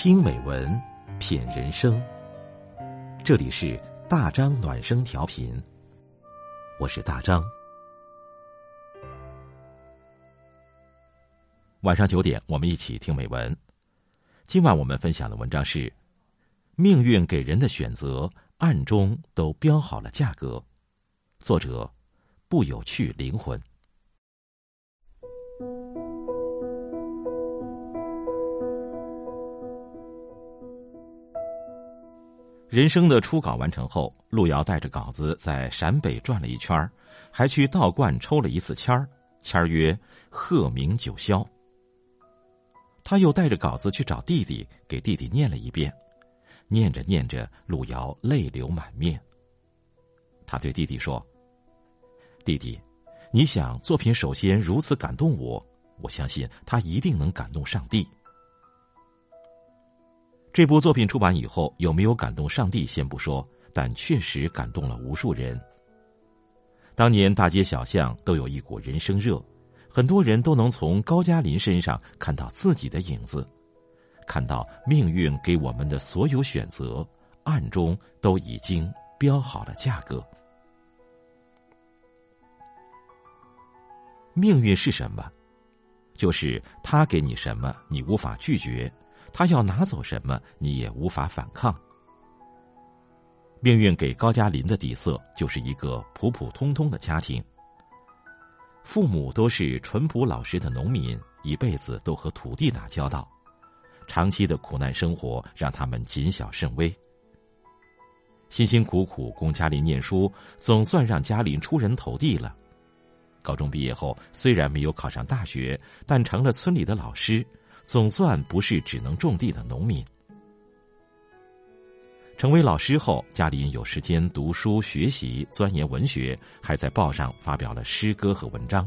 听美文，品人生。这里是大张暖声调频，我是大张。晚上九点，我们一起听美文。今晚我们分享的文章是：命运给人的选择，暗中都标好了价格。作者：不有趣灵魂。人生的初稿完成后，路遥带着稿子在陕北转了一圈还去道观抽了一次签儿，签儿曰“鹤鸣九霄”。他又带着稿子去找弟弟，给弟弟念了一遍，念着念着，路遥泪流满面。他对弟弟说：“弟弟，你想作品首先如此感动我，我相信他一定能感动上帝。”这部作品出版以后，有没有感动上帝先不说，但确实感动了无数人。当年大街小巷都有一股人生热，很多人都能从高加林身上看到自己的影子，看到命运给我们的所有选择，暗中都已经标好了价格。命运是什么？就是他给你什么，你无法拒绝。他要拿走什么，你也无法反抗。命运给高加林的底色就是一个普普通通的家庭。父母都是淳朴老实的农民，一辈子都和土地打交道，长期的苦难生活让他们谨小慎微。辛辛苦苦供嘉林念书，总算让嘉林出人头地了。高中毕业后，虽然没有考上大学，但成了村里的老师。总算不是只能种地的农民。成为老师后，嘉林有时间读书学习、钻研文学，还在报上发表了诗歌和文章。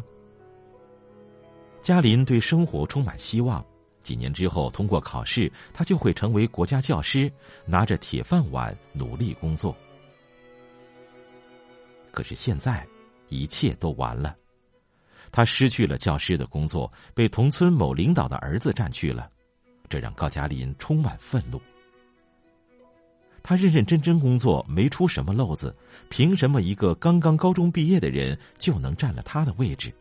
嘉林对生活充满希望，几年之后通过考试，他就会成为国家教师，拿着铁饭碗努力工作。可是现在，一切都完了。他失去了教师的工作，被同村某领导的儿子占去了，这让高加林充满愤怒。他认认真真工作，没出什么漏子，凭什么一个刚刚高中毕业的人就能占了他的位置？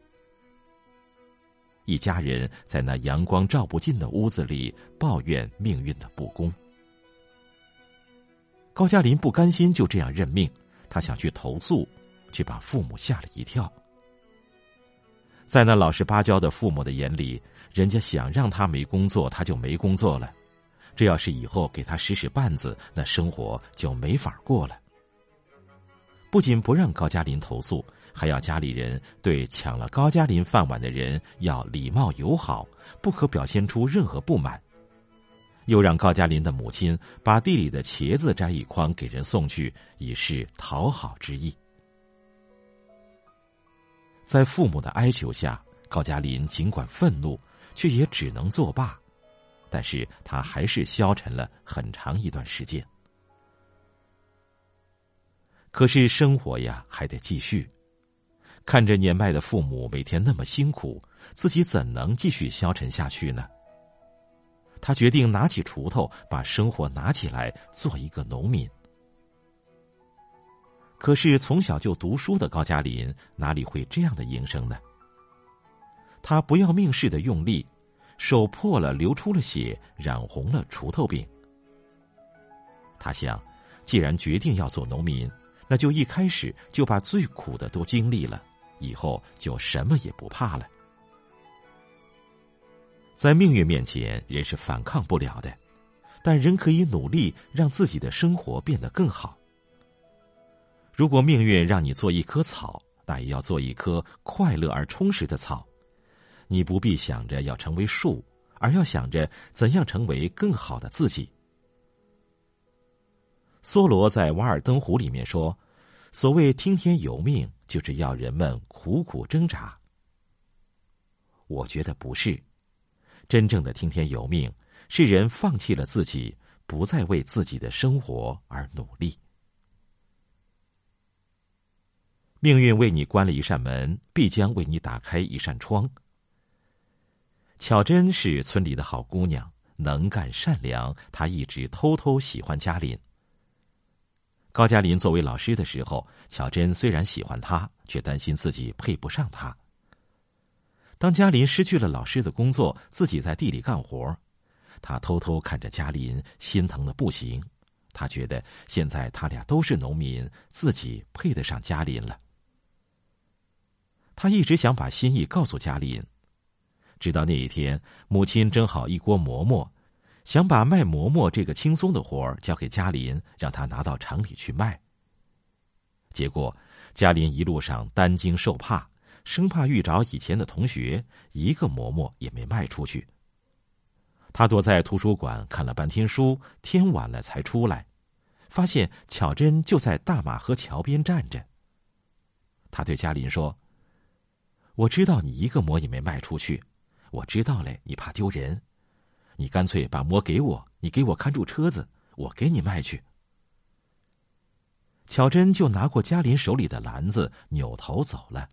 一家人在那阳光照不进的屋子里抱怨命运的不公。高加林不甘心就这样认命，他想去投诉，却把父母吓了一跳。在那老实巴交的父母的眼里，人家想让他没工作，他就没工作了。这要是以后给他使使绊子，那生活就没法过了。不仅不让高加林投诉，还要家里人对抢了高加林饭碗的人要礼貌友好，不可表现出任何不满。又让高加林的母亲把地里的茄子摘一筐给人送去，以示讨好之意。在父母的哀求下，高加林尽管愤怒，却也只能作罢。但是他还是消沉了很长一段时间。可是生活呀，还得继续。看着年迈的父母每天那么辛苦，自己怎能继续消沉下去呢？他决定拿起锄头，把生活拿起来，做一个农民。可是从小就读书的高加林哪里会这样的营生呢？他不要命似的用力，手破了，流出了血，染红了锄头柄。他想，既然决定要做农民，那就一开始就把最苦的都经历了，以后就什么也不怕了。在命运面前，人是反抗不了的，但人可以努力让自己的生活变得更好。如果命运让你做一棵草，那也要做一棵快乐而充实的草。你不必想着要成为树，而要想着怎样成为更好的自己。梭罗在《瓦尔登湖》里面说：“所谓听天由命，就是要人们苦苦挣扎。”我觉得不是，真正的听天由命是人放弃了自己，不再为自己的生活而努力。命运为你关了一扇门，必将为你打开一扇窗。巧珍是村里的好姑娘，能干善良，她一直偷偷喜欢嘉林。高加林作为老师的时候，巧珍虽然喜欢他，却担心自己配不上他。当嘉林失去了老师的工作，自己在地里干活，他偷偷看着嘉林，心疼的不行。他觉得现在他俩都是农民，自己配得上嘉林了。他一直想把心意告诉嘉林，直到那一天，母亲蒸好一锅馍馍。想把卖馍馍这个轻松的活儿交给嘉林，让他拿到城里去卖。结果，嘉林一路上担惊受怕，生怕遇着以前的同学，一个馍馍也没卖出去。他躲在图书馆看了半天书，天晚了才出来，发现巧珍就在大马河桥边站着。他对嘉林说：“我知道你一个馍也没卖出去，我知道嘞，你怕丢人。”你干脆把馍给我，你给我看住车子，我给你卖去。巧珍就拿过嘉林手里的篮子，扭头走了。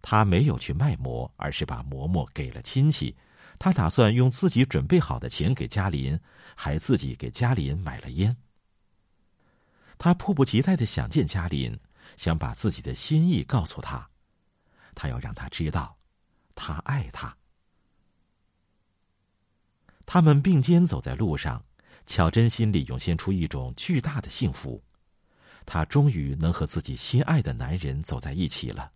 他没有去卖馍，而是把馍馍给了亲戚。他打算用自己准备好的钱给嘉林，还自己给嘉林买了烟。他迫不及待的想见嘉林，想把自己的心意告诉他，他要让他知道，他爱他。他们并肩走在路上，巧珍心里涌现出一种巨大的幸福，她终于能和自己心爱的男人走在一起了。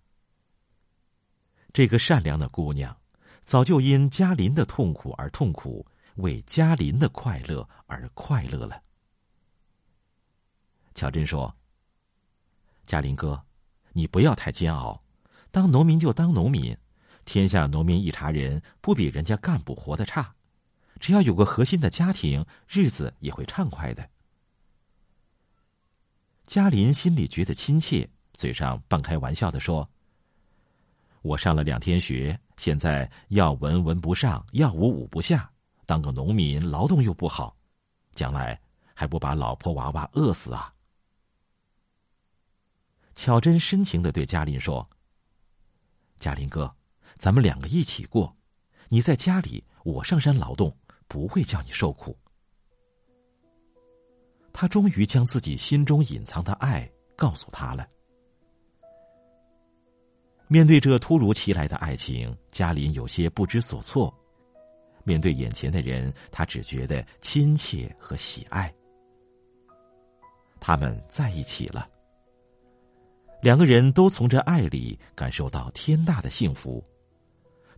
这个善良的姑娘，早就因嘉林的痛苦而痛苦，为嘉林的快乐而快乐了。巧珍说：“嘉林哥，你不要太煎熬，当农民就当农民，天下农民一茬人，不比人家干部活得差。”只要有个核心的家庭，日子也会畅快的。嘉林心里觉得亲切，嘴上半开玩笑的说：“我上了两天学，现在要文文不上，要武武不下，当个农民劳动又不好，将来还不把老婆娃娃饿死啊？”巧珍深情的对嘉林说：“嘉林哥，咱们两个一起过，你在家里，我上山劳动。”不会叫你受苦。他终于将自己心中隐藏的爱告诉他了。面对这突如其来的爱情，嘉林有些不知所措。面对眼前的人，他只觉得亲切和喜爱。他们在一起了，两个人都从这爱里感受到天大的幸福。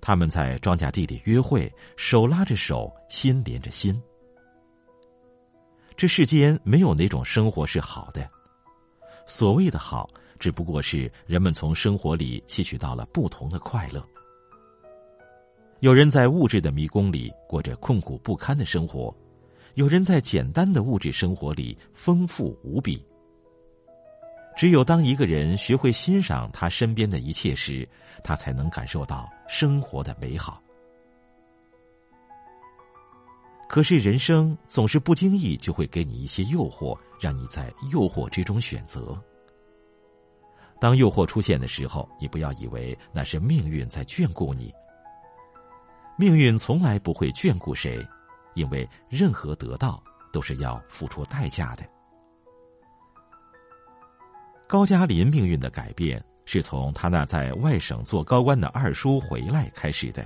他们在庄稼地里约会，手拉着手，心连着心。这世间没有哪种生活是好的，所谓的好，只不过是人们从生活里吸取到了不同的快乐。有人在物质的迷宫里过着困苦不堪的生活，有人在简单的物质生活里丰富无比。只有当一个人学会欣赏他身边的一切时，他才能感受到生活的美好。可是人生总是不经意就会给你一些诱惑，让你在诱惑之中选择。当诱惑出现的时候，你不要以为那是命运在眷顾你。命运从来不会眷顾谁，因为任何得到都是要付出代价的。高加林命运的改变，是从他那在外省做高官的二叔回来开始的。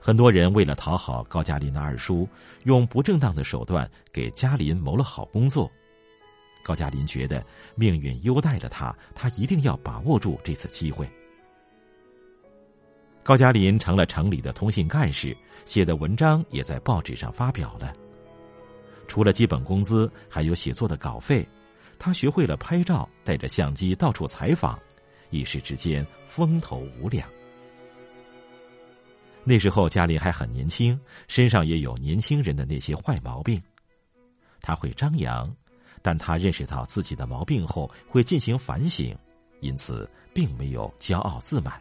很多人为了讨好高加林的二叔，用不正当的手段给加林谋了好工作。高加林觉得命运优待了他，他一定要把握住这次机会。高加林成了城里的通信干事，写的文章也在报纸上发表了。除了基本工资，还有写作的稿费。他学会了拍照，带着相机到处采访，一时之间风头无两。那时候嘉林还很年轻，身上也有年轻人的那些坏毛病。他会张扬，但他认识到自己的毛病后会进行反省，因此并没有骄傲自满。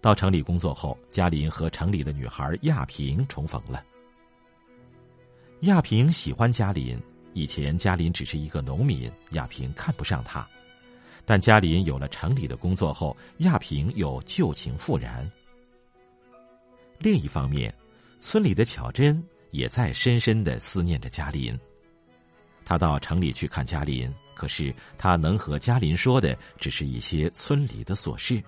到城里工作后，嘉林和城里的女孩亚萍重逢了。亚萍喜欢嘉林。以前嘉林只是一个农民，亚萍看不上他。但嘉林有了城里的工作后，亚萍又旧情复燃。另一方面，村里的巧珍也在深深的思念着嘉林。他到城里去看嘉林，可是他能和嘉林说的只是一些村里的琐事。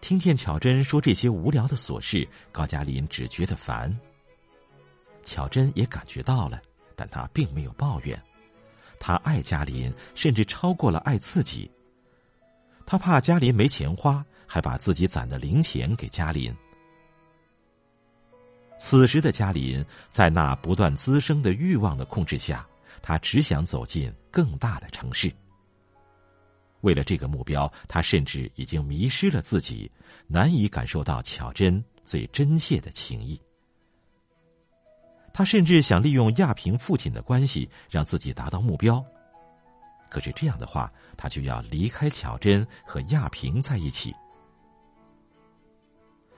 听见巧珍说这些无聊的琐事，高嘉林只觉得烦。巧珍也感觉到了，但他并没有抱怨。他爱嘉林，甚至超过了爱自己。他怕嘉林没钱花，还把自己攒的零钱给嘉林。此时的嘉林，在那不断滋生的欲望的控制下，他只想走进更大的城市。为了这个目标，他甚至已经迷失了自己，难以感受到巧珍最真切的情谊。他甚至想利用亚平父亲的关系，让自己达到目标。可是这样的话，他就要离开巧珍和亚平在一起。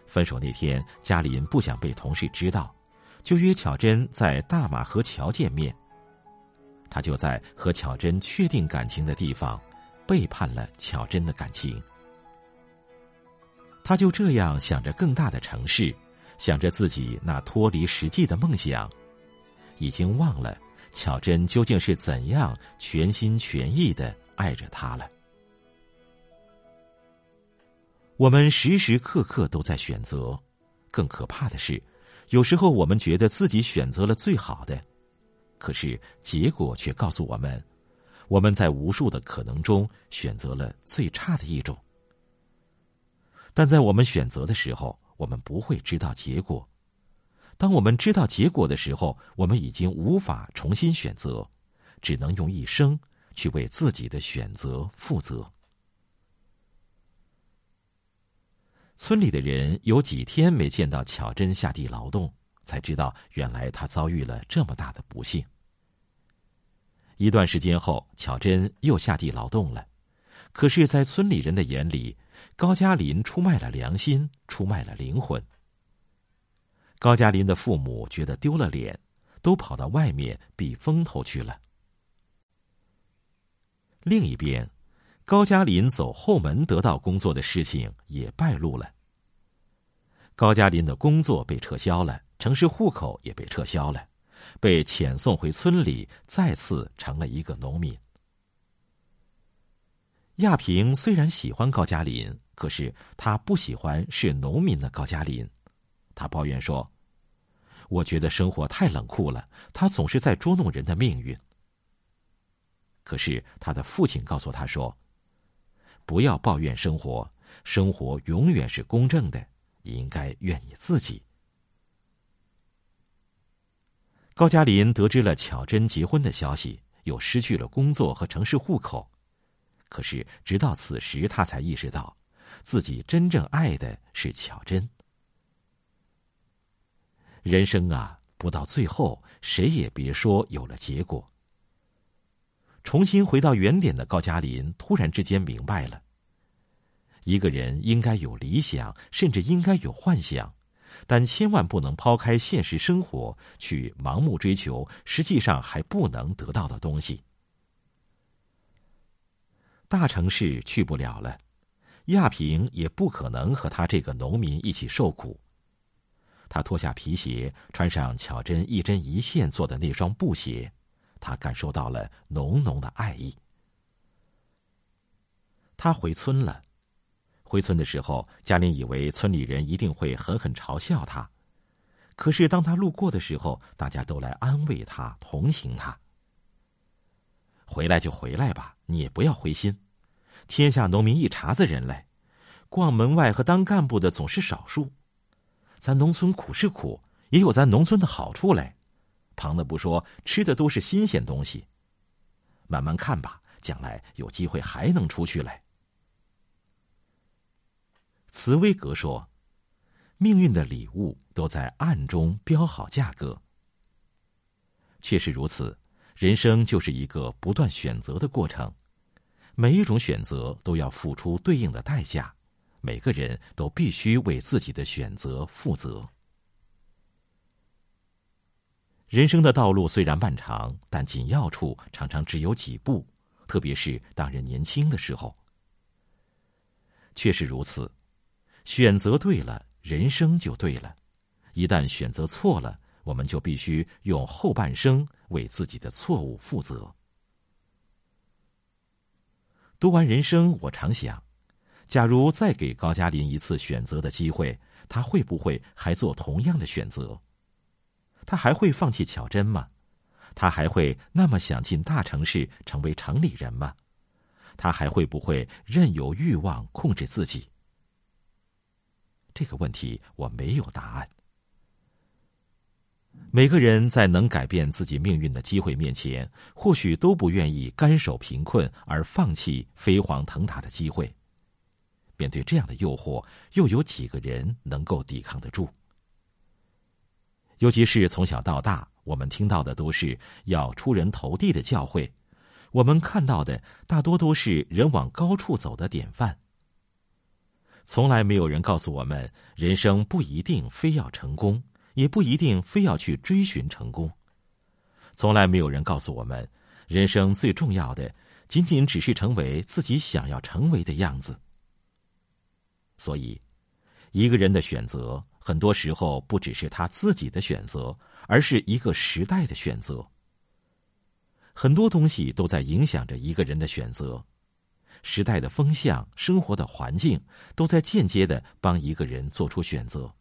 分手那天，嘉林不想被同事知道，就约巧珍在大马河桥见面。他就在和巧珍确定感情的地方，背叛了巧珍的感情。他就这样想着更大的城市，想着自己那脱离实际的梦想，已经忘了巧珍究竟是怎样全心全意的爱着他了。我们时时刻刻都在选择，更可怕的是，有时候我们觉得自己选择了最好的，可是结果却告诉我们，我们在无数的可能中选择了最差的一种。但在我们选择的时候，我们不会知道结果；当我们知道结果的时候，我们已经无法重新选择，只能用一生去为自己的选择负责。村里的人有几天没见到巧珍下地劳动，才知道原来她遭遇了这么大的不幸。一段时间后，巧珍又下地劳动了，可是，在村里人的眼里，高加林出卖了良心，出卖了灵魂。高加林的父母觉得丢了脸，都跑到外面避风头去了。另一边。高加林走后门得到工作的事情也败露了。高加林的工作被撤销了，城市户口也被撤销了，被遣送回村里，再次成了一个农民。亚平虽然喜欢高加林，可是他不喜欢是农民的高加林。他抱怨说：“我觉得生活太冷酷了，他总是在捉弄人的命运。”可是他的父亲告诉他说。不要抱怨生活，生活永远是公正的。你应该怨你自己。高加林得知了巧珍结婚的消息，又失去了工作和城市户口。可是直到此时，他才意识到，自己真正爱的是巧珍。人生啊，不到最后，谁也别说有了结果。重新回到原点的高加林突然之间明白了：一个人应该有理想，甚至应该有幻想，但千万不能抛开现实生活去盲目追求实际上还不能得到的东西。大城市去不了了，亚平也不可能和他这个农民一起受苦。他脱下皮鞋，穿上巧珍一针一线做的那双布鞋。他感受到了浓浓的爱意。他回村了。回村的时候，嘉玲以为村里人一定会狠狠嘲笑他。可是当他路过的时候，大家都来安慰他、同情他。回来就回来吧，你也不要灰心。天下农民一茬子人嘞，逛门外和当干部的总是少数。咱农村苦是苦，也有咱农村的好处嘞。旁的不说，吃的都是新鲜东西。慢慢看吧，将来有机会还能出去嘞。茨威格说：“命运的礼物都在暗中标好价格。”确实如此，人生就是一个不断选择的过程，每一种选择都要付出对应的代价，每个人都必须为自己的选择负责。人生的道路虽然漫长，但紧要处常常只有几步，特别是当人年轻的时候。确实如此，选择对了，人生就对了。一旦选择错了，我们就必须用后半生为自己的错误负责。读完人生，我常想，假如再给高加林一次选择的机会，他会不会还做同样的选择？他还会放弃巧珍吗？他还会那么想进大城市成为城里人吗？他还会不会任由欲望控制自己？这个问题我没有答案。每个人在能改变自己命运的机会面前，或许都不愿意甘守贫困而放弃飞黄腾达的机会。面对这样的诱惑，又有几个人能够抵抗得住？尤其是从小到大，我们听到的都是要出人头地的教诲，我们看到的大多都是人往高处走的典范。从来没有人告诉我们，人生不一定非要成功。也不一定非要去追寻成功。从来没有人告诉我们，人生最重要的仅仅只是成为自己想要成为的样子。所以，一个人的选择很多时候不只是他自己的选择，而是一个时代的选择。很多东西都在影响着一个人的选择，时代的风向、生活的环境，都在间接的帮一个人做出选择。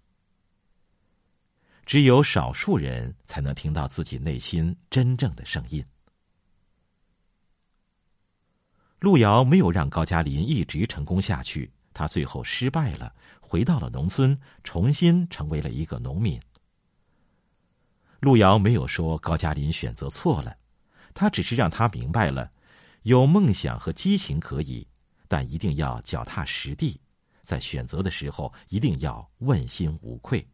只有少数人才能听到自己内心真正的声音。路遥没有让高加林一直成功下去，他最后失败了，回到了农村，重新成为了一个农民。路遥没有说高加林选择错了，他只是让他明白了，有梦想和激情可以，但一定要脚踏实地，在选择的时候一定要问心无愧。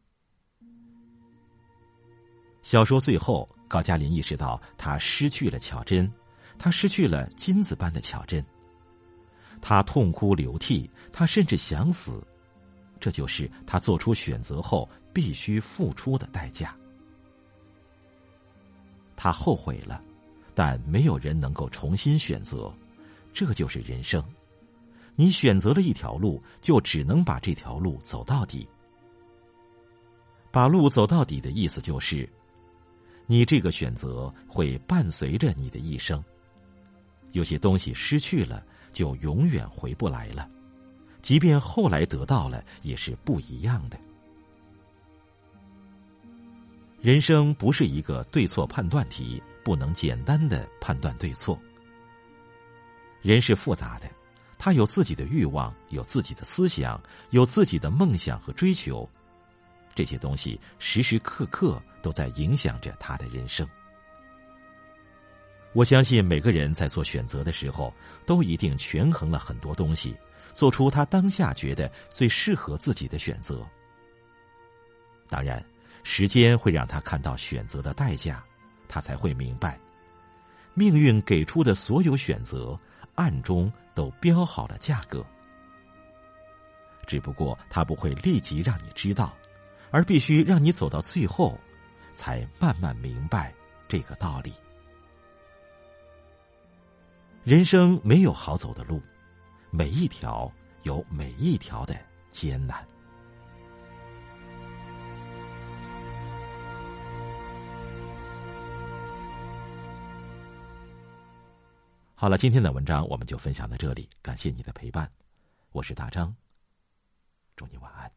小说最后，高加林意识到他失去了巧珍，他失去了金子般的巧珍。他痛哭流涕，他甚至想死，这就是他做出选择后必须付出的代价。他后悔了，但没有人能够重新选择，这就是人生。你选择了一条路，就只能把这条路走到底。把路走到底的意思就是。你这个选择会伴随着你的一生。有些东西失去了，就永远回不来了；即便后来得到了，也是不一样的。人生不是一个对错判断题，不能简单的判断对错。人是复杂的，他有自己的欲望，有自己的思想，有自己的梦想和追求。这些东西时时刻刻都在影响着他的人生。我相信每个人在做选择的时候，都一定权衡了很多东西，做出他当下觉得最适合自己的选择。当然，时间会让他看到选择的代价，他才会明白，命运给出的所有选择，暗中都标好了价格。只不过他不会立即让你知道。而必须让你走到最后，才慢慢明白这个道理。人生没有好走的路，每一条有每一条的艰难。好了，今天的文章我们就分享到这里，感谢你的陪伴，我是大张。祝你晚安